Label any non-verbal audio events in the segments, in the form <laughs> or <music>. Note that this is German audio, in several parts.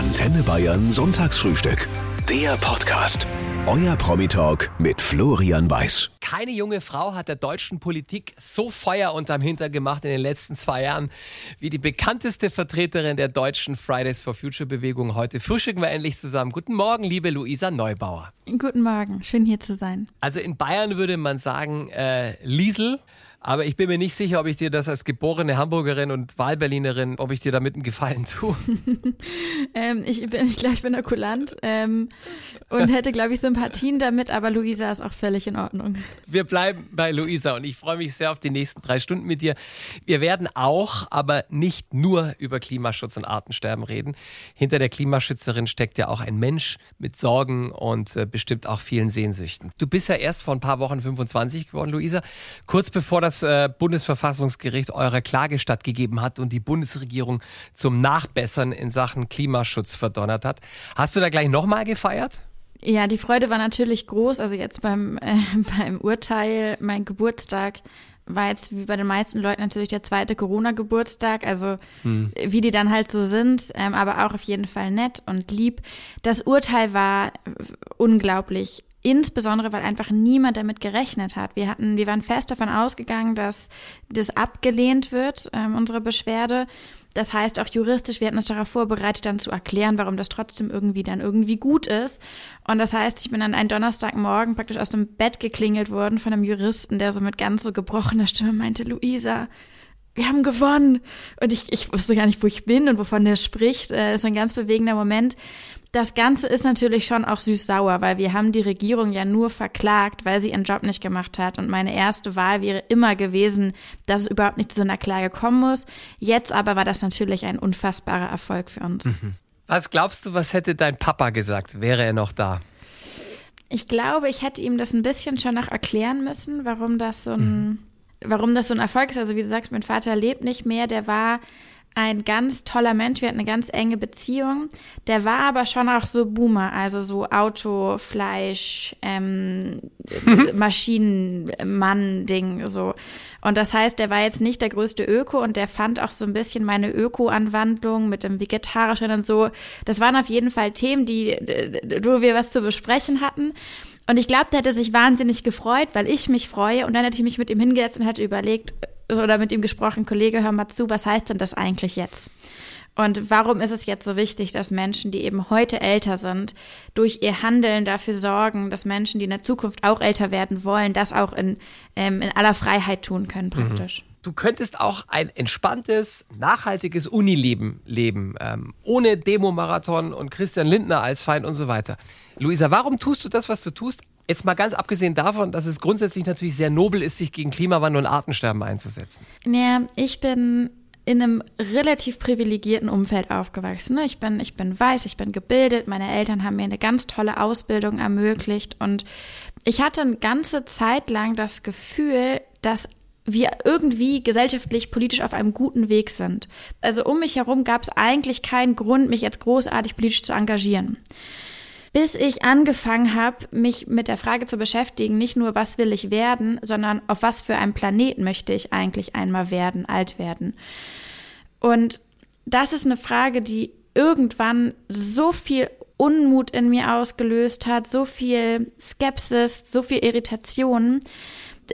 Antenne Bayern Sonntagsfrühstück. Der Podcast. Euer Promi-Talk mit Florian Weiß. Keine junge Frau hat der deutschen Politik so Feuer unterm Hintern gemacht in den letzten zwei Jahren wie die bekannteste Vertreterin der deutschen Fridays for Future Bewegung. Heute frühstücken wir endlich zusammen. Guten Morgen, liebe Luisa Neubauer. Guten Morgen, schön hier zu sein. Also in Bayern würde man sagen, äh, Liesel. Aber ich bin mir nicht sicher, ob ich dir das als geborene Hamburgerin und Wahlberlinerin, ob ich dir damit einen Gefallen tue. <laughs> ähm, ich bin, ich glaube, ich bin kulant ähm, und hätte, glaube ich, Sympathien damit, aber Luisa ist auch völlig in Ordnung. Wir bleiben bei Luisa und ich freue mich sehr auf die nächsten drei Stunden mit dir. Wir werden auch, aber nicht nur über Klimaschutz und Artensterben reden. Hinter der Klimaschützerin steckt ja auch ein Mensch mit Sorgen und äh, bestimmt auch vielen Sehnsüchten. Du bist ja erst vor ein paar Wochen 25 geworden, Luisa. Kurz bevor das das äh, Bundesverfassungsgericht eure Klage stattgegeben hat und die Bundesregierung zum Nachbessern in Sachen Klimaschutz verdonnert hat. Hast du da gleich nochmal gefeiert? Ja, die Freude war natürlich groß. Also jetzt beim, <laughs> äh, beim Urteil, mein Geburtstag war jetzt wie bei den meisten Leuten natürlich der zweite Corona-Geburtstag, also hm. wie die dann halt so sind, ähm, aber auch auf jeden Fall nett und lieb. Das Urteil war unglaublich Insbesondere, weil einfach niemand damit gerechnet hat. Wir hatten, wir waren fest davon ausgegangen, dass das abgelehnt wird, ähm, unsere Beschwerde. Das heißt auch juristisch, wir hatten uns darauf vorbereitet, dann zu erklären, warum das trotzdem irgendwie dann irgendwie gut ist. Und das heißt, ich bin dann einen Donnerstagmorgen praktisch aus dem Bett geklingelt worden von einem Juristen, der so mit ganz so gebrochener Stimme meinte, Luisa, wir haben gewonnen. Und ich, ich wusste gar nicht, wo ich bin und wovon der spricht. Das äh, ist ein ganz bewegender Moment. Das Ganze ist natürlich schon auch süß-sauer, weil wir haben die Regierung ja nur verklagt, weil sie ihren Job nicht gemacht hat. Und meine erste Wahl wäre immer gewesen, dass es überhaupt nicht zu so einer Klage kommen muss. Jetzt aber war das natürlich ein unfassbarer Erfolg für uns. Mhm. Was glaubst du, was hätte dein Papa gesagt, wäre er noch da? Ich glaube, ich hätte ihm das ein bisschen schon noch erklären müssen, warum das so ein, mhm. warum das so ein Erfolg ist. Also wie du sagst, mein Vater lebt nicht mehr, der war ein ganz toller Mensch, wir hatten eine ganz enge Beziehung. Der war aber schon auch so Boomer, also so Auto, Fleisch, ähm, <laughs> Maschinenmann-Ding, so. Und das heißt, der war jetzt nicht der größte Öko und der fand auch so ein bisschen meine Öko-Anwandlung mit dem Vegetarischen und so. Das waren auf jeden Fall Themen, die, wo wir was zu besprechen hatten. Und ich glaube, der hätte sich wahnsinnig gefreut, weil ich mich freue. Und dann hätte ich mich mit ihm hingesetzt und hätte überlegt, oder mit ihm gesprochen, Kollege, hör mal zu, was heißt denn das eigentlich jetzt? Und warum ist es jetzt so wichtig, dass Menschen, die eben heute älter sind, durch ihr Handeln dafür sorgen, dass Menschen, die in der Zukunft auch älter werden wollen, das auch in, ähm, in aller Freiheit tun können mhm. praktisch? Mhm. Du könntest auch ein entspanntes, nachhaltiges Unileben leben, ähm, ohne Demomarathon und Christian Lindner als Feind und so weiter. Luisa, warum tust du das, was du tust? Jetzt mal ganz abgesehen davon, dass es grundsätzlich natürlich sehr nobel ist, sich gegen Klimawandel und Artensterben einzusetzen. Naja, ich bin in einem relativ privilegierten Umfeld aufgewachsen. Ich bin, ich bin weiß, ich bin gebildet, meine Eltern haben mir eine ganz tolle Ausbildung ermöglicht und ich hatte eine ganze Zeit lang das Gefühl, dass wir irgendwie gesellschaftlich, politisch auf einem guten Weg sind. Also um mich herum gab es eigentlich keinen Grund, mich jetzt großartig politisch zu engagieren bis ich angefangen habe, mich mit der Frage zu beschäftigen, nicht nur, was will ich werden, sondern auf was für einem Planeten möchte ich eigentlich einmal werden, alt werden. Und das ist eine Frage, die irgendwann so viel Unmut in mir ausgelöst hat, so viel Skepsis, so viel Irritation,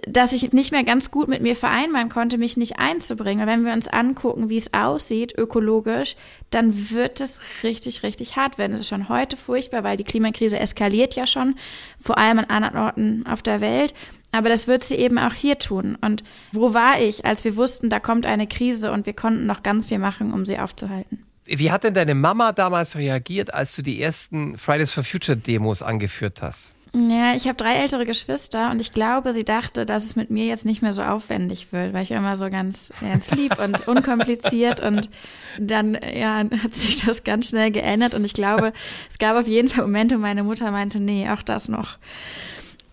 dass ich nicht mehr ganz gut mit mir vereinbaren konnte, mich nicht einzubringen. Wenn wir uns angucken, wie es aussieht ökologisch, dann wird es richtig, richtig hart werden. Es ist schon heute furchtbar, weil die Klimakrise eskaliert ja schon, vor allem an anderen Orten auf der Welt. Aber das wird sie eben auch hier tun. Und wo war ich, als wir wussten, da kommt eine Krise und wir konnten noch ganz viel machen, um sie aufzuhalten? Wie hat denn deine Mama damals reagiert, als du die ersten Fridays for Future Demos angeführt hast? Ja, ich habe drei ältere Geschwister und ich glaube, sie dachte, dass es mit mir jetzt nicht mehr so aufwendig wird, weil ich immer so ganz, ganz lieb und <laughs> unkompliziert und dann ja, hat sich das ganz schnell geändert und ich glaube, es gab auf jeden Fall Momente, wo meine Mutter meinte, nee, auch das noch.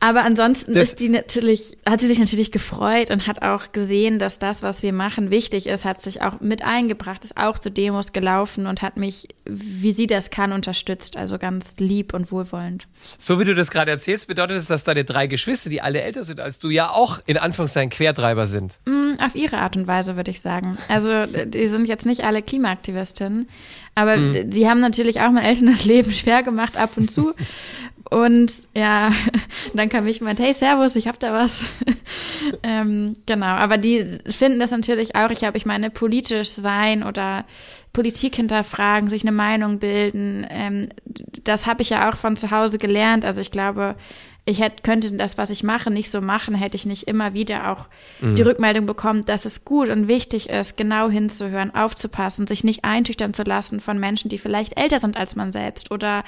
Aber ansonsten das ist die natürlich, hat sie sich natürlich gefreut und hat auch gesehen, dass das, was wir machen, wichtig ist, hat sich auch mit eingebracht, ist auch zu Demos gelaufen und hat mich, wie sie das kann, unterstützt. Also ganz lieb und wohlwollend. So wie du das gerade erzählst, bedeutet es, dass deine drei Geschwister, die alle älter sind als du, ja auch in Anführungszeichen Quertreiber sind. Mm, auf ihre Art und Weise, würde ich sagen. Also die sind jetzt nicht alle Klimaaktivistinnen, aber mhm. die haben natürlich auch meinen Eltern das Leben schwer gemacht ab und zu. <laughs> Und ja, <laughs> dann kam ich und hey, Servus, ich hab da was. <laughs> ähm, genau, aber die finden das natürlich auch, ich habe, ich meine, politisch sein oder Politik hinterfragen, sich eine Meinung bilden, ähm, das habe ich ja auch von zu Hause gelernt. Also ich glaube, ich hätte, könnte das, was ich mache, nicht so machen, hätte ich nicht immer wieder auch mhm. die Rückmeldung bekommen, dass es gut und wichtig ist, genau hinzuhören, aufzupassen, sich nicht einschüchtern zu lassen von Menschen, die vielleicht älter sind als man selbst oder,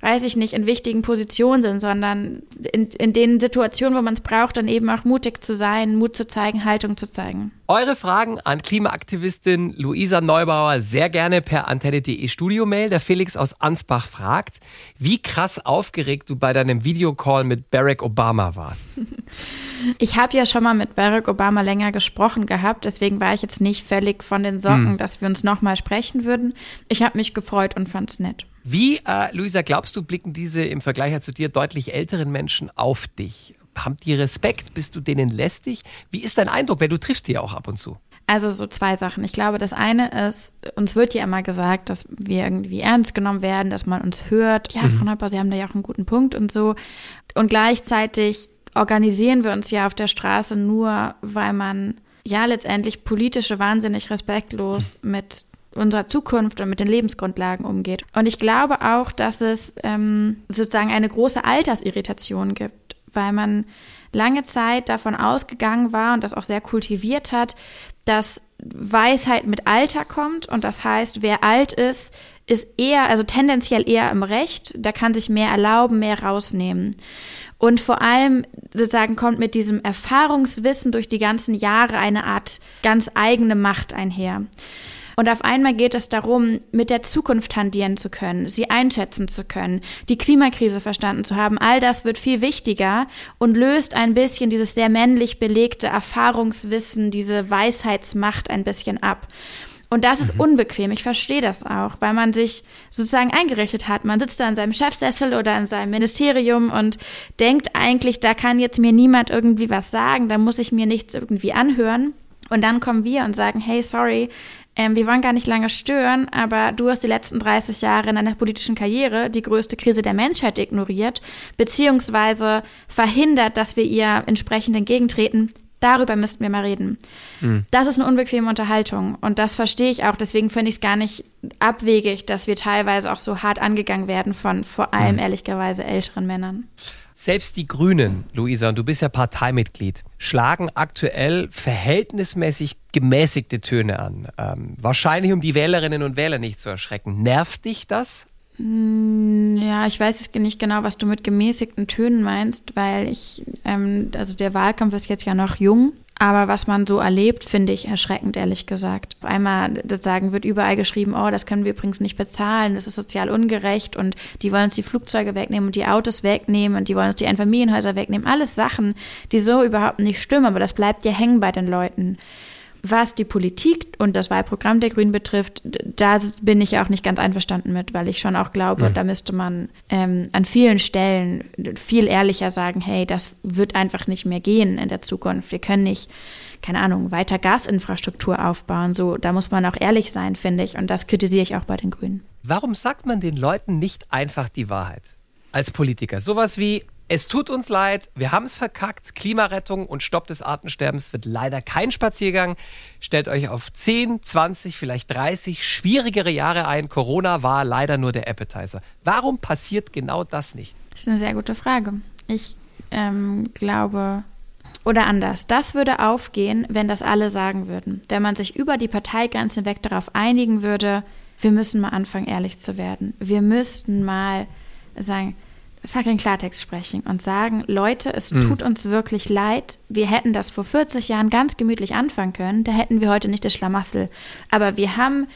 weiß ich nicht, in wichtigen Positionen sind, sondern in, in den Situationen, wo man es braucht, dann eben auch mutig zu sein, Mut zu zeigen, Haltung zu zeigen. Eure Fragen an Klimaaktivistin Luisa Neubauer sehr gerne per antenne.de Studio-Mail. Der Felix aus Ansbach fragt, wie krass aufgeregt du bei deinem Videocall mit Barack Obama warst. <laughs> Ich habe ja schon mal mit Barack Obama länger gesprochen gehabt, deswegen war ich jetzt nicht völlig von den Socken, hm. dass wir uns nochmal sprechen würden. Ich habe mich gefreut und fand es nett. Wie, äh, Luisa, glaubst du, blicken diese im Vergleich zu dir deutlich älteren Menschen auf dich? haben die Respekt? Bist du denen lästig? Wie ist dein Eindruck, wenn du triffst die ja auch ab und zu? Also so zwei Sachen. Ich glaube, das eine ist, uns wird ja immer gesagt, dass wir irgendwie ernst genommen werden, dass man uns hört. Ja, mhm. Frau Neuper, Sie haben da ja auch einen guten Punkt und so. Und gleichzeitig organisieren wir uns ja auf der Straße nur, weil man ja letztendlich politische wahnsinnig respektlos mhm. mit unserer Zukunft und mit den Lebensgrundlagen umgeht. Und ich glaube auch, dass es ähm, sozusagen eine große Altersirritation gibt weil man lange Zeit davon ausgegangen war und das auch sehr kultiviert hat, dass Weisheit mit Alter kommt und das heißt, wer alt ist, ist eher, also tendenziell eher im Recht, da kann sich mehr erlauben, mehr rausnehmen. Und vor allem sozusagen kommt mit diesem Erfahrungswissen durch die ganzen Jahre eine Art ganz eigene Macht einher. Und auf einmal geht es darum, mit der Zukunft handieren zu können, sie einschätzen zu können, die Klimakrise verstanden zu haben. All das wird viel wichtiger und löst ein bisschen dieses sehr männlich belegte Erfahrungswissen, diese Weisheitsmacht ein bisschen ab. Und das ist mhm. unbequem. Ich verstehe das auch, weil man sich sozusagen eingerichtet hat. Man sitzt da in seinem Chefsessel oder in seinem Ministerium und denkt eigentlich, da kann jetzt mir niemand irgendwie was sagen, da muss ich mir nichts irgendwie anhören. Und dann kommen wir und sagen, hey, sorry, ähm, wir wollen gar nicht lange stören, aber du hast die letzten 30 Jahre in deiner politischen Karriere die größte Krise der Menschheit ignoriert, beziehungsweise verhindert, dass wir ihr entsprechend entgegentreten. Darüber müssten wir mal reden. Mhm. Das ist eine unbequeme Unterhaltung und das verstehe ich auch. Deswegen finde ich es gar nicht abwegig, dass wir teilweise auch so hart angegangen werden von vor allem mhm. ehrlicherweise älteren Männern. Selbst die Grünen, Luisa, und du bist ja Parteimitglied, schlagen aktuell verhältnismäßig gemäßigte Töne an. Ähm, wahrscheinlich, um die Wählerinnen und Wähler nicht zu erschrecken. Nervt dich das? Hm, ja, ich weiß nicht genau, was du mit gemäßigten Tönen meinst, weil ich, ähm, also der Wahlkampf ist jetzt ja noch jung aber was man so erlebt, finde ich erschreckend, ehrlich gesagt. Auf einmal sagen wird überall geschrieben, oh, das können wir übrigens nicht bezahlen, das ist sozial ungerecht und die wollen uns die Flugzeuge wegnehmen und die Autos wegnehmen und die wollen uns die Einfamilienhäuser wegnehmen. Alles Sachen, die so überhaupt nicht stimmen, aber das bleibt ja hängen bei den Leuten. Was die Politik und das Wahlprogramm der Grünen betrifft, da bin ich auch nicht ganz einverstanden mit, weil ich schon auch glaube, mhm. da müsste man ähm, an vielen Stellen viel ehrlicher sagen, hey, das wird einfach nicht mehr gehen in der Zukunft. Wir können nicht, keine Ahnung, weiter Gasinfrastruktur aufbauen. So, da muss man auch ehrlich sein, finde ich. Und das kritisiere ich auch bei den Grünen. Warum sagt man den Leuten nicht einfach die Wahrheit? Als Politiker. Sowas wie, es tut uns leid, wir haben es verkackt. Klimarettung und Stopp des Artensterbens wird leider kein Spaziergang. Stellt euch auf 10, 20, vielleicht 30 schwierigere Jahre ein. Corona war leider nur der Appetizer. Warum passiert genau das nicht? Das ist eine sehr gute Frage. Ich ähm, glaube, oder anders, das würde aufgehen, wenn das alle sagen würden. Wenn man sich über die Parteigrenzen weg darauf einigen würde, wir müssen mal anfangen, ehrlich zu werden. Wir müssten mal sagen, fucking Klartext sprechen und sagen, Leute, es mhm. tut uns wirklich leid. Wir hätten das vor 40 Jahren ganz gemütlich anfangen können. Da hätten wir heute nicht das Schlamassel. Aber wir haben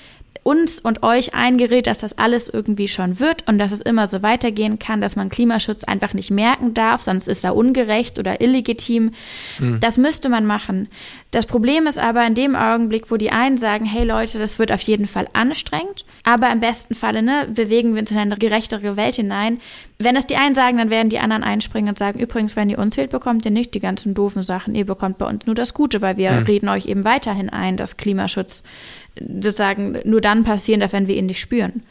uns und euch eingeredet, dass das alles irgendwie schon wird und dass es immer so weitergehen kann, dass man Klimaschutz einfach nicht merken darf, sonst ist er ungerecht oder illegitim. Mhm. Das müsste man machen. Das Problem ist aber in dem Augenblick, wo die einen sagen, hey Leute, das wird auf jeden Fall anstrengend, aber im besten Falle ne, bewegen wir uns in eine gerechtere Welt hinein. Wenn es die einen sagen, dann werden die anderen einspringen und sagen, übrigens, wenn ihr uns wählt, bekommt ihr nicht die ganzen doofen Sachen, ihr bekommt bei uns nur das Gute, weil wir mhm. reden euch eben weiterhin ein, dass Klimaschutz sozusagen nur dann passieren darf, wenn wir ihn nicht spüren.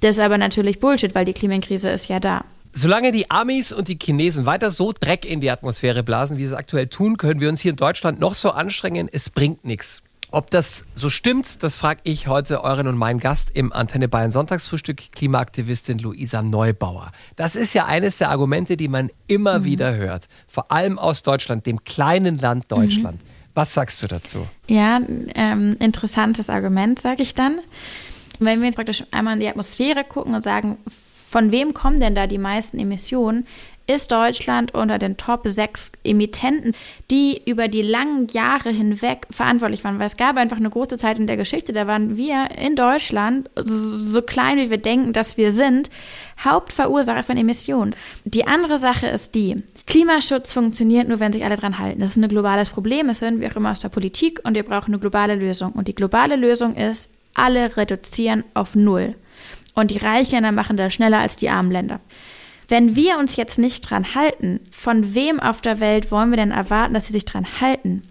Das ist aber natürlich Bullshit, weil die Klimakrise ist ja da. Solange die Amis und die Chinesen weiter so Dreck in die Atmosphäre blasen, wie sie es aktuell tun, können wir uns hier in Deutschland noch so anstrengen. Es bringt nichts. Ob das so stimmt, das frage ich heute euren und meinen Gast im Antenne Bayern Sonntagsfrühstück, Klimaaktivistin Luisa Neubauer. Das ist ja eines der Argumente, die man immer mhm. wieder hört. Vor allem aus Deutschland, dem kleinen Land Deutschland. Mhm. Was sagst du dazu? Ja, ähm, interessantes Argument, sage ich dann. Wenn wir jetzt praktisch einmal in die Atmosphäre gucken und sagen, von wem kommen denn da die meisten Emissionen, ist Deutschland unter den Top 6 Emittenten, die über die langen Jahre hinweg verantwortlich waren. Weil es gab einfach eine große Zeit in der Geschichte, da waren wir in Deutschland, so klein wie wir denken, dass wir sind, Hauptverursacher von Emissionen. Die andere Sache ist die, Klimaschutz funktioniert nur, wenn sich alle dran halten. Das ist ein globales Problem, das hören wir auch immer aus der Politik und wir brauchen eine globale Lösung. Und die globale Lösung ist, alle reduzieren auf Null. Und die Reichländer machen das schneller als die armen Länder. Wenn wir uns jetzt nicht dran halten, von wem auf der Welt wollen wir denn erwarten, dass sie sich dran halten?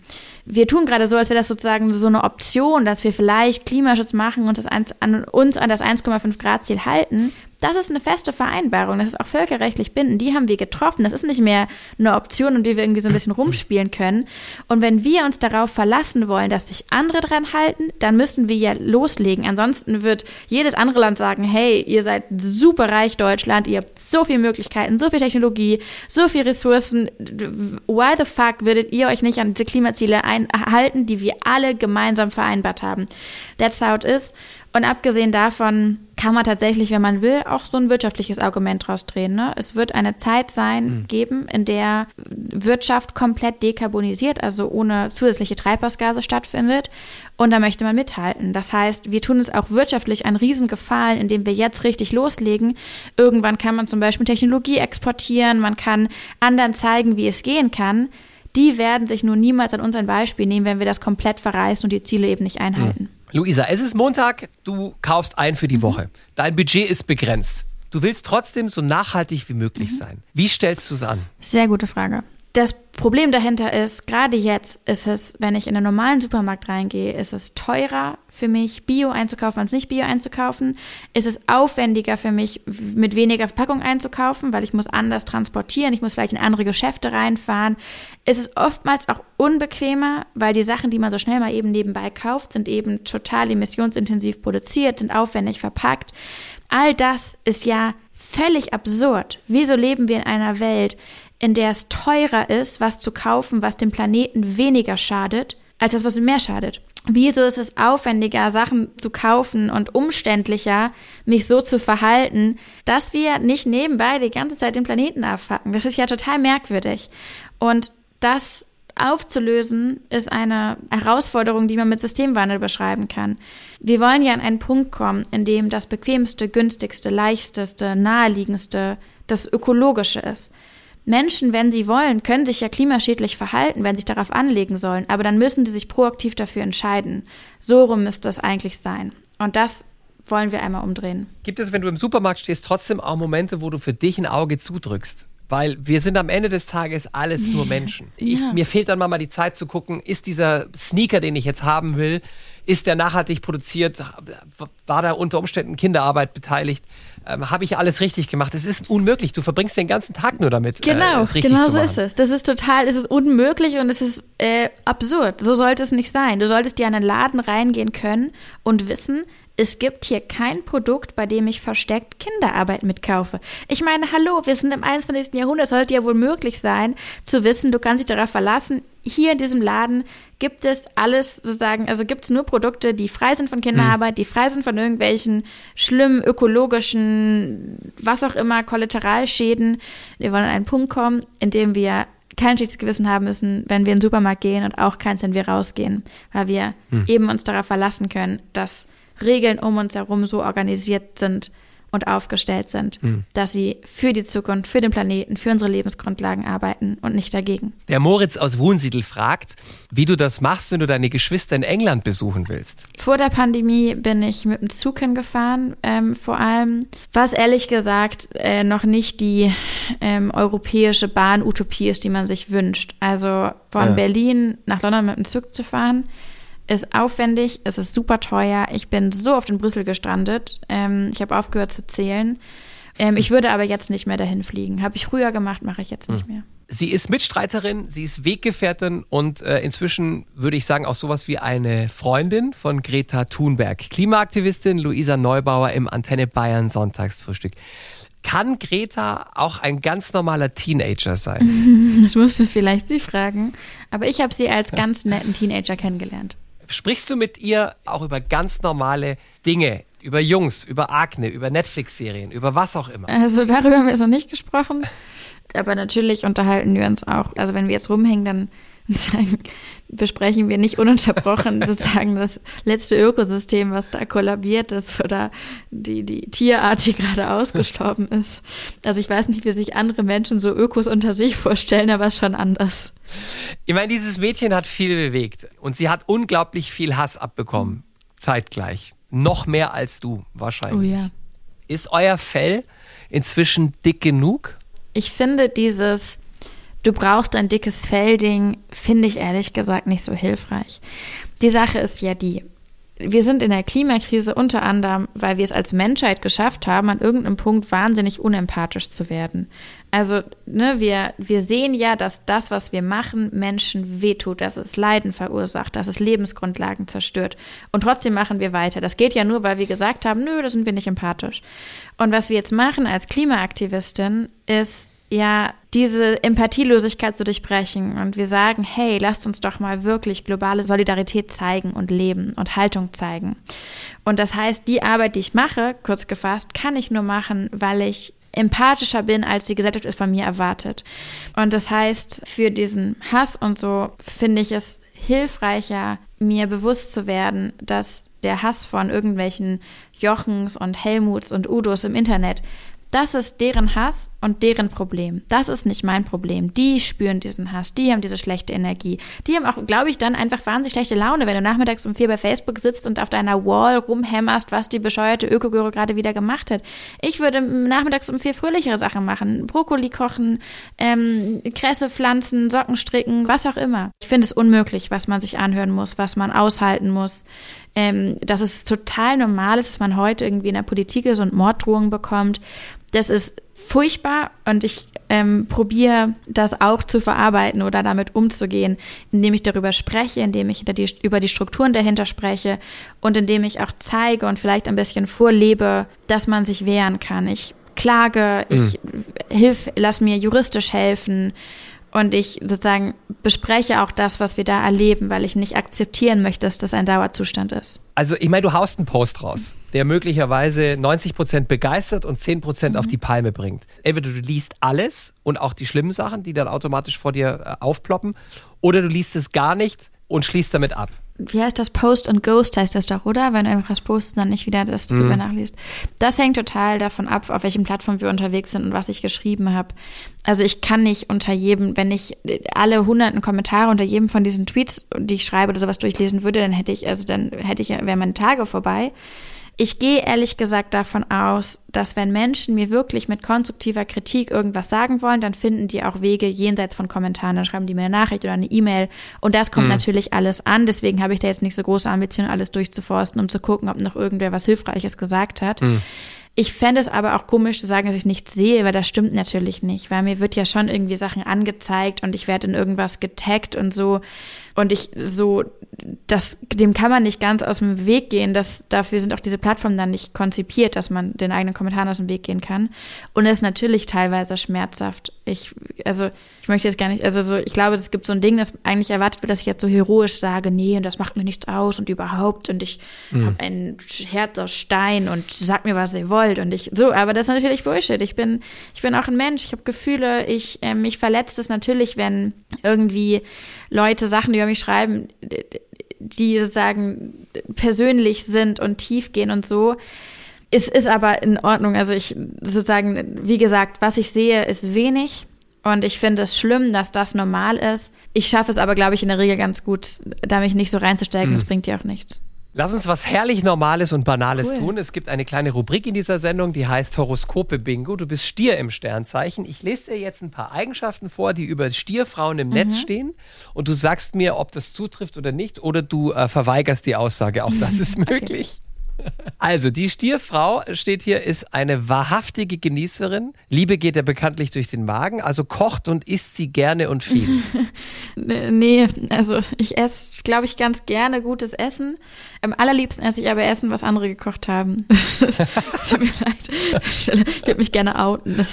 Wir tun gerade so, als wäre das sozusagen so eine Option, dass wir vielleicht Klimaschutz machen und das an, uns an das 1,5 Grad Ziel halten. Das ist eine feste Vereinbarung, das ist auch völkerrechtlich bindend. Die haben wir getroffen. Das ist nicht mehr eine Option, um die wir irgendwie so ein bisschen rumspielen können. Und wenn wir uns darauf verlassen wollen, dass sich andere dran halten, dann müssen wir ja loslegen. Ansonsten wird jedes andere Land sagen, hey, ihr seid super reich, Deutschland, ihr habt so viele Möglichkeiten, so viel Technologie, so viele Ressourcen. Why the fuck würdet ihr euch nicht an diese Klimaziele einhalten, die wir alle gemeinsam vereinbart haben? That's how it is. Und abgesehen davon kann man tatsächlich, wenn man will, auch so ein wirtschaftliches Argument draus drehen. Ne? Es wird eine Zeit sein, mhm. geben, in der Wirtschaft komplett dekarbonisiert, also ohne zusätzliche Treibhausgase stattfindet. Und da möchte man mithalten. Das heißt, wir tun uns auch wirtschaftlich einen Riesengefallen, indem wir jetzt richtig loslegen. Irgendwann kann man zum Beispiel Technologie exportieren, man kann anderen zeigen, wie es gehen kann. Die werden sich nur niemals an uns ein Beispiel nehmen, wenn wir das komplett verreißen und die Ziele eben nicht einhalten. Mhm. Luisa, es ist Montag, du kaufst ein für die mhm. Woche. Dein Budget ist begrenzt. Du willst trotzdem so nachhaltig wie möglich mhm. sein. Wie stellst du es an? Sehr gute Frage. Das Problem dahinter ist, gerade jetzt ist es, wenn ich in einen normalen Supermarkt reingehe, ist es teurer für mich, Bio einzukaufen, als nicht Bio einzukaufen. Ist es aufwendiger für mich, mit weniger Verpackung einzukaufen, weil ich muss anders transportieren, ich muss vielleicht in andere Geschäfte reinfahren. Ist es oftmals auch unbequemer, weil die Sachen, die man so schnell mal eben nebenbei kauft, sind eben total emissionsintensiv produziert, sind aufwendig verpackt. All das ist ja völlig absurd. Wieso leben wir in einer Welt, in der es teurer ist, was zu kaufen, was dem Planeten weniger schadet, als das, was ihm mehr schadet. Wieso ist es aufwendiger, Sachen zu kaufen und umständlicher, mich so zu verhalten, dass wir nicht nebenbei die ganze Zeit den Planeten abfacken? Das ist ja total merkwürdig. Und das aufzulösen ist eine Herausforderung, die man mit Systemwandel beschreiben kann. Wir wollen ja an einen Punkt kommen, in dem das bequemste, günstigste, leichteste, naheliegendste das ökologische ist. Menschen, wenn sie wollen, können sich ja klimaschädlich verhalten, wenn sie sich darauf anlegen sollen, aber dann müssen sie sich proaktiv dafür entscheiden. So rum müsste es eigentlich sein. Und das wollen wir einmal umdrehen. Gibt es, wenn du im Supermarkt stehst, trotzdem auch Momente, wo du für dich ein Auge zudrückst? Weil wir sind am Ende des Tages alles nur Menschen. Ich, ja. Mir fehlt dann mal die Zeit zu gucken, ist dieser Sneaker, den ich jetzt haben will, ist der nachhaltig produziert? War da unter Umständen Kinderarbeit beteiligt? Ähm, Habe ich alles richtig gemacht? Es ist unmöglich. Du verbringst den ganzen Tag nur damit. Äh, genau, äh, genau so ist es. Das ist total, es ist unmöglich und es ist äh, absurd. So sollte es nicht sein. Du solltest dir in einen Laden reingehen können und wissen, es gibt hier kein Produkt, bei dem ich versteckt Kinderarbeit mitkaufe. Ich meine, hallo, wir sind im 21. Jahrhundert, sollte ja wohl möglich sein, zu wissen, du kannst dich darauf verlassen, hier in diesem Laden gibt es alles sozusagen, also gibt es nur Produkte, die frei sind von Kinderarbeit, hm. die frei sind von irgendwelchen schlimmen ökologischen, was auch immer, Kollateralschäden. Wir wollen an einen Punkt kommen, in dem wir kein schlechtes Gewissen haben müssen, wenn wir in den Supermarkt gehen und auch keins, wenn wir rausgehen, weil wir hm. eben uns darauf verlassen können, dass Regeln um uns herum so organisiert sind, und aufgestellt sind, mhm. dass sie für die Zukunft, für den Planeten, für unsere Lebensgrundlagen arbeiten und nicht dagegen. Der Moritz aus Wunsiedel fragt, wie du das machst, wenn du deine Geschwister in England besuchen willst. Vor der Pandemie bin ich mit dem Zug hingefahren, ähm, vor allem, was ehrlich gesagt äh, noch nicht die ähm, europäische Bahn-Utopie ist, die man sich wünscht. Also von ja. Berlin nach London mit dem Zug zu fahren, ist aufwendig, es ist super teuer. Ich bin so oft in Brüssel gestrandet. Ähm, ich habe aufgehört zu zählen. Ähm, ich würde aber jetzt nicht mehr dahin fliegen. Habe ich früher gemacht, mache ich jetzt nicht hm. mehr. Sie ist Mitstreiterin, sie ist Weggefährtin und äh, inzwischen würde ich sagen auch sowas wie eine Freundin von Greta Thunberg. Klimaaktivistin Luisa Neubauer im Antenne Bayern Sonntagsfrühstück. Kann Greta auch ein ganz normaler Teenager sein? <laughs> Das musst du vielleicht sie fragen. Aber ich habe sie als ganz netten Teenager kennengelernt. Sprichst du mit ihr auch über ganz normale Dinge, über Jungs, über Akne, über Netflix-Serien, über was auch immer? Also darüber haben wir jetzt noch nicht gesprochen. Aber natürlich unterhalten wir uns auch. Also wenn wir jetzt rumhängen, dann <laughs> sagen, besprechen wir nicht ununterbrochen sozusagen <laughs> das letzte Ökosystem, was da kollabiert ist oder die, die Tierart, die gerade ausgestorben <laughs> ist. Also ich weiß nicht, wie sich andere Menschen so Ökos unter sich vorstellen, aber schon anders. Ich meine, dieses Mädchen hat viel bewegt und sie hat unglaublich viel Hass abbekommen, zeitgleich. Noch mehr als du wahrscheinlich. Oh ja. Ist euer Fell inzwischen dick genug? Ich finde dieses du brauchst ein dickes Fellding, finde ich ehrlich gesagt nicht so hilfreich. Die Sache ist ja die, wir sind in der Klimakrise unter anderem, weil wir es als Menschheit geschafft haben, an irgendeinem Punkt wahnsinnig unempathisch zu werden. Also, ne, wir, wir sehen ja, dass das, was wir machen, Menschen wehtut, dass es Leiden verursacht, dass es Lebensgrundlagen zerstört. Und trotzdem machen wir weiter. Das geht ja nur, weil wir gesagt haben, nö, da sind wir nicht empathisch. Und was wir jetzt machen als Klimaaktivistin, ist ja diese Empathielosigkeit zu durchbrechen und wir sagen, hey, lasst uns doch mal wirklich globale Solidarität zeigen und leben und Haltung zeigen. Und das heißt, die Arbeit, die ich mache, kurz gefasst, kann ich nur machen, weil ich empathischer bin, als die Gesellschaft es von mir erwartet. Und das heißt, für diesen Hass und so finde ich es hilfreicher, mir bewusst zu werden, dass der Hass von irgendwelchen Jochens und Helmuts und Udos im Internet das ist deren Hass und deren Problem. Das ist nicht mein Problem. Die spüren diesen Hass, die haben diese schlechte Energie. Die haben auch, glaube ich, dann einfach wahnsinnig schlechte Laune, wenn du nachmittags um vier bei Facebook sitzt und auf deiner Wall rumhämmerst, was die bescheuerte Ökogöre gerade wieder gemacht hat. Ich würde nachmittags um vier fröhlichere Sachen machen. Brokkoli kochen, ähm, Kresse pflanzen, Socken stricken, was auch immer. Ich finde es unmöglich, was man sich anhören muss, was man aushalten muss ähm, dass es total normal ist, dass man heute irgendwie in der Politik ist und Morddrohungen bekommt. Das ist furchtbar und ich ähm, probiere das auch zu verarbeiten oder damit umzugehen, indem ich darüber spreche, indem ich die, über die Strukturen dahinter spreche und indem ich auch zeige und vielleicht ein bisschen vorlebe, dass man sich wehren kann. Ich klage, ich mhm. hilf, lass mir juristisch helfen und ich sozusagen bespreche auch das, was wir da erleben, weil ich nicht akzeptieren möchte, dass das ein Dauerzustand ist. Also ich meine, du haust einen Post raus, der möglicherweise 90 Prozent begeistert und 10 Prozent mhm. auf die Palme bringt. Entweder du liest alles und auch die schlimmen Sachen, die dann automatisch vor dir äh, aufploppen, oder du liest es gar nicht und schließt damit ab wie heißt das? Post and Ghost heißt das doch, oder? Wenn du einfach was postest, dann nicht wieder das drüber mhm. nachliest. Das hängt total davon ab, auf welchen Plattformen wir unterwegs sind und was ich geschrieben habe. Also ich kann nicht unter jedem, wenn ich alle hunderten Kommentare unter jedem von diesen Tweets, die ich schreibe oder sowas durchlesen würde, dann hätte ich, also dann hätte ich, wären meine Tage vorbei. Ich gehe ehrlich gesagt davon aus, dass wenn Menschen mir wirklich mit konstruktiver Kritik irgendwas sagen wollen, dann finden die auch Wege jenseits von Kommentaren. Dann schreiben die mir eine Nachricht oder eine E-Mail. Und das kommt mhm. natürlich alles an. Deswegen habe ich da jetzt nicht so große Ambitionen, alles durchzuforsten, um zu gucken, ob noch irgendwer was Hilfreiches gesagt hat. Mhm. Ich fände es aber auch komisch zu sagen, dass ich nichts sehe, weil das stimmt natürlich nicht, weil mir wird ja schon irgendwie Sachen angezeigt und ich werde in irgendwas getaggt und so. Und ich so, das, dem kann man nicht ganz aus dem Weg gehen. Das, dafür sind auch diese Plattformen dann nicht konzipiert, dass man den eigenen Kommentaren aus dem Weg gehen kann. Und es ist natürlich teilweise schmerzhaft. Ich, also, ich möchte jetzt gar nicht, also so, ich glaube, es gibt so ein Ding, dass eigentlich erwartet wird, dass ich jetzt so heroisch sage, nee, und das macht mir nichts aus und überhaupt und ich mhm. habe ein Herz aus Stein und sagt mir, was ihr wollt und ich, so, aber das ist natürlich Bullshit. Ich bin, ich bin auch ein Mensch, ich habe Gefühle, ich, äh, mich verletzt es natürlich, wenn irgendwie Leute Sachen, die über mich schreiben, die sozusagen persönlich sind und tief gehen und so. Es ist aber in Ordnung. Also ich sozusagen, wie gesagt, was ich sehe, ist wenig. Und ich finde es schlimm, dass das normal ist. Ich schaffe es aber, glaube ich, in der Regel ganz gut, da mich nicht so reinzusteigen. Mhm. Das bringt dir auch nichts. Lass uns was herrlich Normales und Banales cool. tun. Es gibt eine kleine Rubrik in dieser Sendung, die heißt Horoskope Bingo. Du bist Stier im Sternzeichen. Ich lese dir jetzt ein paar Eigenschaften vor, die über Stierfrauen im mhm. Netz stehen. Und du sagst mir, ob das zutrifft oder nicht. Oder du äh, verweigerst die Aussage. Auch das ist <laughs> möglich. okay. Also, die Stierfrau steht hier, ist eine wahrhaftige Genießerin. Liebe geht ja bekanntlich durch den Magen, also kocht und isst sie gerne und viel. <laughs> nee, also ich esse, glaube ich, ganz gerne gutes Essen. Am allerliebsten esse ich aber Essen, was andere gekocht haben. <laughs> es tut mir leid. Ich würde mich gerne outen. <laughs>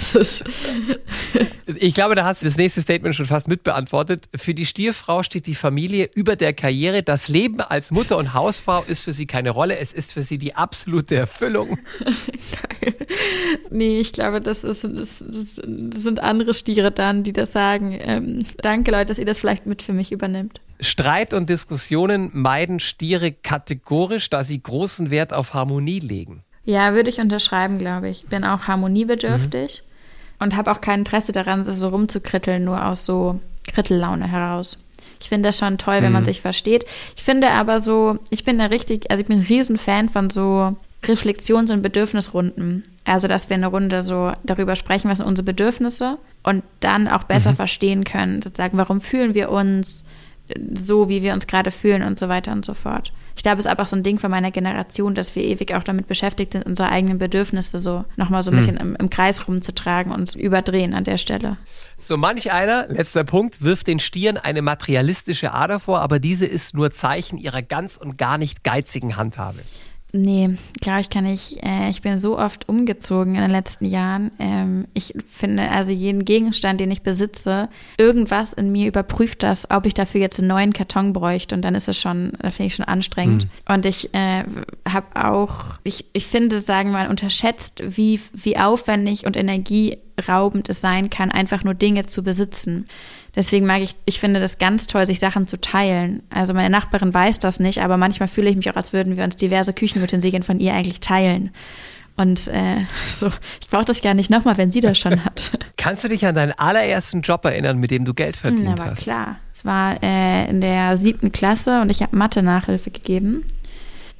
Ich glaube, da hast du das nächste Statement schon fast mitbeantwortet. Für die Stierfrau steht die Familie über der Karriere. Das Leben als Mutter und Hausfrau ist für sie keine Rolle. Es ist für sie die absolute Erfüllung. <laughs> Geil. Nee, ich glaube, das, ist, das, das sind andere Stiere dann, die das sagen. Ähm, danke, Leute, dass ihr das vielleicht mit für mich übernimmt. Streit und Diskussionen meiden Stiere kategorisch, da sie großen Wert auf Harmonie legen. Ja, würde ich unterschreiben, glaube ich. Bin auch harmoniebedürftig mhm. und habe auch kein Interesse daran, so rumzukritteln, nur aus so Krittellaune heraus. Ich finde das schon toll, wenn mhm. man sich versteht. Ich finde aber so, ich bin da richtig, also ich bin ein Riesenfan von so Reflexions- und Bedürfnisrunden. Also, dass wir eine Runde so darüber sprechen, was sind unsere Bedürfnisse und dann auch besser mhm. verstehen können, sozusagen, warum fühlen wir uns, so, wie wir uns gerade fühlen und so weiter und so fort. Ich glaube, es ist einfach so ein Ding von meiner Generation, dass wir ewig auch damit beschäftigt sind, unsere eigenen Bedürfnisse so nochmal so ein hm. bisschen im, im, Kreis rumzutragen und überdrehen an der Stelle. So manch einer, letzter Punkt, wirft den Stieren eine materialistische Ader vor, aber diese ist nur Zeichen ihrer ganz und gar nicht geizigen Handhabe. Nee, glaube ich kann ich. Äh, ich bin so oft umgezogen in den letzten Jahren. Ähm, ich finde also jeden Gegenstand, den ich besitze, irgendwas in mir überprüft das, ob ich dafür jetzt einen neuen Karton bräuchte. Und dann ist es schon, da finde ich schon anstrengend. Mhm. Und ich äh, habe auch, ich, ich finde, sagen wir mal, unterschätzt, wie, wie aufwendig und energieraubend es sein kann, einfach nur Dinge zu besitzen. Deswegen mag ich, ich finde das ganz toll, sich Sachen zu teilen. Also meine Nachbarin weiß das nicht, aber manchmal fühle ich mich auch, als würden wir uns diverse Küchenutensilien von ihr eigentlich teilen. Und äh, <laughs> so, ich brauche das gar nicht nochmal, wenn sie das schon hat. <laughs> Kannst du dich an deinen allerersten Job erinnern, mit dem du Geld verdient Na, aber hast? klar. Es war äh, in der siebten Klasse und ich habe Mathe-Nachhilfe gegeben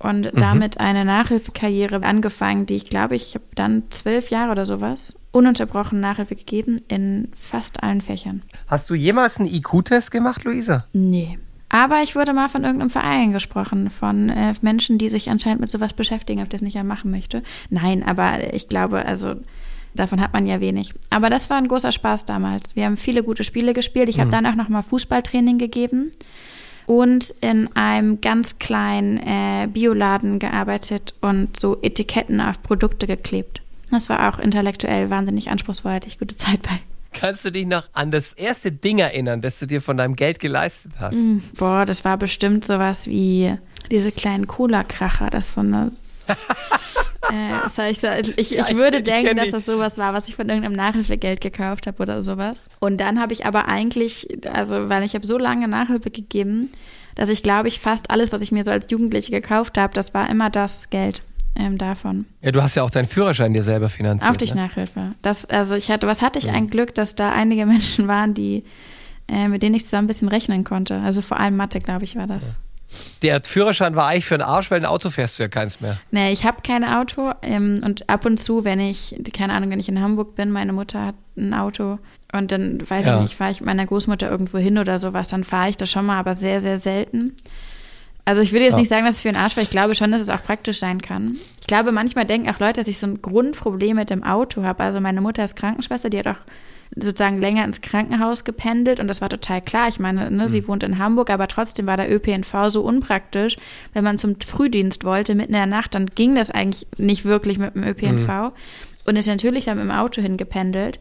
und mhm. damit eine Nachhilfekarriere angefangen, die ich glaube, ich habe dann zwölf Jahre oder sowas ununterbrochen Nachhilfe gegeben in fast allen Fächern. Hast du jemals einen IQ-Test gemacht, Luisa? Nee. Aber ich wurde mal von irgendeinem Verein gesprochen, von äh, Menschen, die sich anscheinend mit sowas beschäftigen, ob das nicht ja machen möchte. Nein, aber ich glaube, also davon hat man ja wenig. Aber das war ein großer Spaß damals. Wir haben viele gute Spiele gespielt. Ich mhm. habe dann auch noch mal Fußballtraining gegeben und in einem ganz kleinen äh, Bioladen gearbeitet und so Etiketten auf Produkte geklebt. Das war auch intellektuell wahnsinnig anspruchsvoll, hatte ich gute Zeit bei. Kannst du dich noch an das erste Ding erinnern, das du dir von deinem Geld geleistet hast? Mm, boah, das war bestimmt sowas wie diese kleinen Cola-Kracher, das so eine. <laughs> äh, was ich, da, ich, ich würde ich, denken, dass das sowas war, was ich von irgendeinem Nachhilfegeld gekauft habe oder sowas. Und dann habe ich aber eigentlich, also weil ich habe so lange Nachhilfe gegeben, dass ich glaube ich fast alles, was ich mir so als Jugendliche gekauft habe, das war immer das Geld ähm, davon. Ja, du hast ja auch deinen Führerschein dir selber finanziert. Auch durch ne? Nachhilfe. Das, also ich hatte, was hatte ich ja. ein Glück, dass da einige <laughs> Menschen waren, die, äh, mit denen ich zusammen ein bisschen rechnen konnte. Also vor allem Mathe, glaube ich, war das. Ja. Der Führerschein war eigentlich für ein Arsch, weil ein Auto fährst du ja keins mehr. Nee, ich habe kein Auto ähm, und ab und zu, wenn ich, keine Ahnung, wenn ich in Hamburg bin, meine Mutter hat ein Auto und dann, weiß ja. ich nicht, fahre ich mit meiner Großmutter irgendwo hin oder sowas, dann fahre ich das schon mal, aber sehr, sehr selten. Also ich würde jetzt ja. nicht sagen, dass es für einen Arsch war. Ich glaube schon, dass es auch praktisch sein kann. Ich glaube, manchmal denken auch Leute, dass ich so ein Grundproblem mit dem Auto habe. Also meine Mutter ist Krankenschwester, die hat auch sozusagen länger ins Krankenhaus gependelt und das war total klar. Ich meine, ne, mhm. sie wohnt in Hamburg, aber trotzdem war der ÖPNV so unpraktisch. Wenn man zum Frühdienst wollte, mitten in der Nacht, dann ging das eigentlich nicht wirklich mit dem ÖPNV mhm. und ist natürlich dann mit dem Auto hingependelt.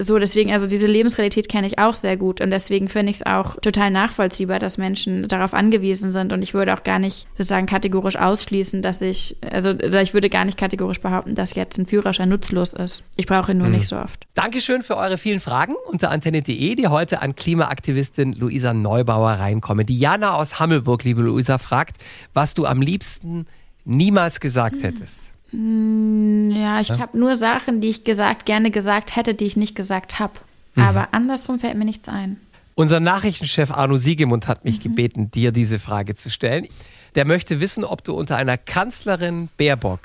So, deswegen, also diese Lebensrealität kenne ich auch sehr gut und deswegen finde ich es auch total nachvollziehbar, dass Menschen darauf angewiesen sind und ich würde auch gar nicht sozusagen kategorisch ausschließen, dass ich, also ich würde gar nicht kategorisch behaupten, dass jetzt ein Führerschein nutzlos ist. Ich brauche ihn nur mhm. nicht so oft. Dankeschön für eure vielen Fragen unter antenne.de, die heute an Klimaaktivistin Luisa Neubauer reinkommen. Diana aus Hammelburg, liebe Luisa, fragt, was du am liebsten niemals gesagt hättest. Mm, ja, ich ja? habe nur Sachen, die ich gesagt, gerne gesagt hätte, die ich nicht gesagt habe. Mhm. Aber andersrum fällt mir nichts ein. Unser Nachrichtenchef Arno Siegemund hat mich mhm. gebeten, dir diese Frage zu stellen. Der möchte wissen, ob du unter einer Kanzlerin Baerbock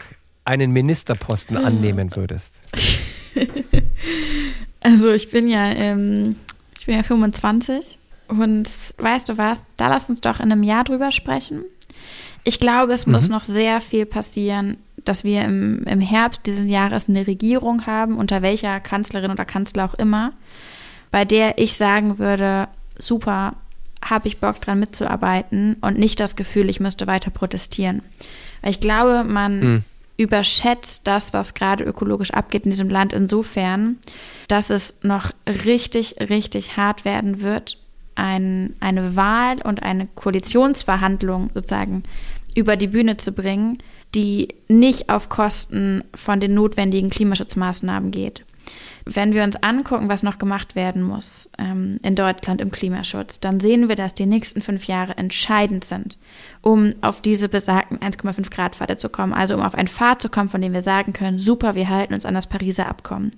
einen Ministerposten hm. annehmen würdest. <laughs> also ich bin ja, ähm, ich bin ja 25 und weißt du was, da lass uns doch in einem Jahr drüber sprechen. Ich glaube, es mhm. muss noch sehr viel passieren, dass wir im, im Herbst dieses Jahres eine Regierung haben, unter welcher Kanzlerin oder Kanzler auch immer, bei der ich sagen würde, super, habe ich Bock dran mitzuarbeiten und nicht das Gefühl, ich müsste weiter protestieren. Weil ich glaube, man mhm. überschätzt das, was gerade ökologisch abgeht in diesem Land insofern, dass es noch richtig, richtig hart werden wird, ein, eine Wahl und eine Koalitionsverhandlung sozusagen über die Bühne zu bringen, die nicht auf Kosten von den notwendigen Klimaschutzmaßnahmen geht. Wenn wir uns angucken, was noch gemacht werden muss ähm, in Deutschland im Klimaschutz, dann sehen wir, dass die nächsten fünf Jahre entscheidend sind, um auf diese besagten 1,5 Grad Pfade zu kommen. Also um auf einen Pfad zu kommen, von dem wir sagen können, super, wir halten uns an das Pariser Abkommen.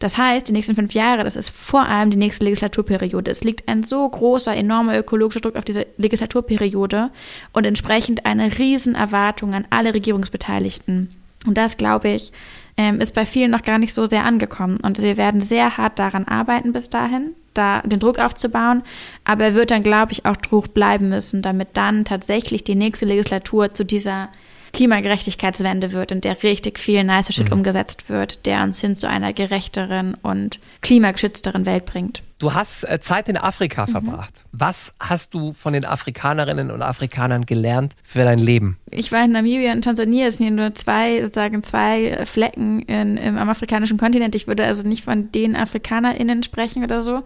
Das heißt, die nächsten fünf Jahre, das ist vor allem die nächste Legislaturperiode. Es liegt ein so großer, enormer ökologischer Druck auf diese Legislaturperiode und entsprechend eine riesen Erwartung an alle Regierungsbeteiligten. Und das, glaube ich, ähm, ist bei vielen noch gar nicht so sehr angekommen. Und wir werden sehr hart daran arbeiten bis dahin, da den Druck aufzubauen. Aber er wird dann, glaube ich, auch Druck bleiben müssen, damit dann tatsächlich die nächste Legislatur zu dieser Klimagerechtigkeitswende wird, in der richtig viel nicer Shit mhm. umgesetzt wird, der uns hin zu einer gerechteren und klimageschützteren Welt bringt. Du hast äh, Zeit in Afrika mhm. verbracht. Was hast du von den Afrikanerinnen und Afrikanern gelernt für dein Leben? Ich war in Namibia und Tansania, es sind nur zwei, sozusagen zwei Flecken in, im, am afrikanischen Kontinent. Ich würde also nicht von den AfrikanerInnen sprechen oder so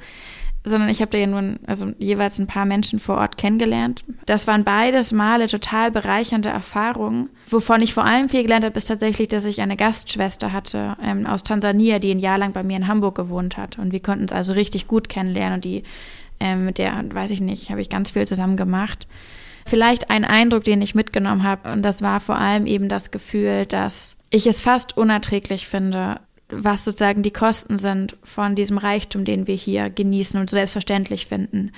sondern ich habe da ja nur also jeweils ein paar Menschen vor Ort kennengelernt. Das waren beides Male total bereichernde Erfahrungen. Wovon ich vor allem viel gelernt habe, ist tatsächlich, dass ich eine Gastschwester hatte ähm, aus Tansania, die ein Jahr lang bei mir in Hamburg gewohnt hat. Und wir konnten uns also richtig gut kennenlernen und die, ähm, mit der, weiß ich nicht, habe ich ganz viel zusammen gemacht. Vielleicht ein Eindruck, den ich mitgenommen habe, und das war vor allem eben das Gefühl, dass ich es fast unerträglich finde, was sozusagen die Kosten sind von diesem Reichtum, den wir hier genießen und selbstverständlich finden.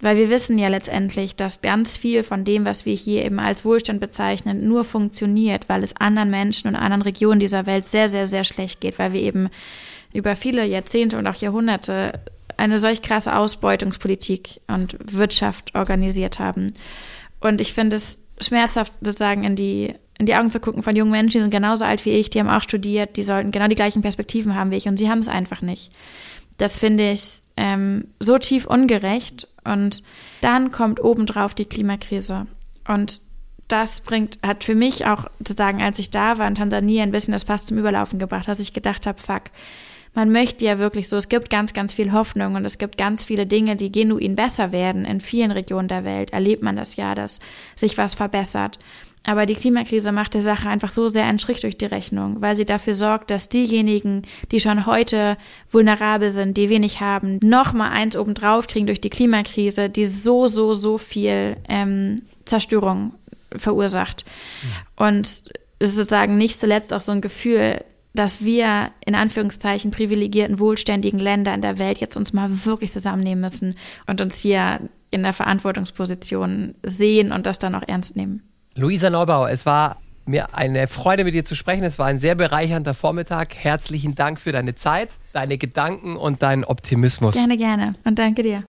Weil wir wissen ja letztendlich, dass ganz viel von dem, was wir hier eben als Wohlstand bezeichnen, nur funktioniert, weil es anderen Menschen und anderen Regionen dieser Welt sehr, sehr, sehr schlecht geht, weil wir eben über viele Jahrzehnte und auch Jahrhunderte eine solch krasse Ausbeutungspolitik und Wirtschaft organisiert haben. Und ich finde es schmerzhaft sozusagen in die in die Augen zu gucken von jungen Menschen, die sind genauso alt wie ich, die haben auch studiert, die sollten genau die gleichen Perspektiven haben wie ich und sie haben es einfach nicht. Das finde ich ähm, so tief ungerecht und dann kommt obendrauf die Klimakrise und das bringt, hat für mich auch sozusagen, als ich da war in Tansania, ein bisschen das Fass zum Überlaufen gebracht, dass ich gedacht habe, fuck, man möchte ja wirklich so, es gibt ganz, ganz viel Hoffnung und es gibt ganz viele Dinge, die genuin besser werden. In vielen Regionen der Welt erlebt man das ja, dass sich was verbessert. Aber die Klimakrise macht der Sache einfach so sehr einen Strich durch die Rechnung, weil sie dafür sorgt, dass diejenigen, die schon heute vulnerabel sind, die wenig haben, noch mal eins obendrauf kriegen durch die Klimakrise, die so, so, so viel ähm, Zerstörung verursacht. Ja. Und es ist sozusagen nicht zuletzt auch so ein Gefühl, dass wir in Anführungszeichen privilegierten, wohlständigen Länder in der Welt jetzt uns mal wirklich zusammennehmen müssen und uns hier in der Verantwortungsposition sehen und das dann auch ernst nehmen. Luisa Neubauer, es war mir eine Freude, mit dir zu sprechen. Es war ein sehr bereichernder Vormittag. Herzlichen Dank für deine Zeit, deine Gedanken und deinen Optimismus. Gerne, gerne. Und danke dir.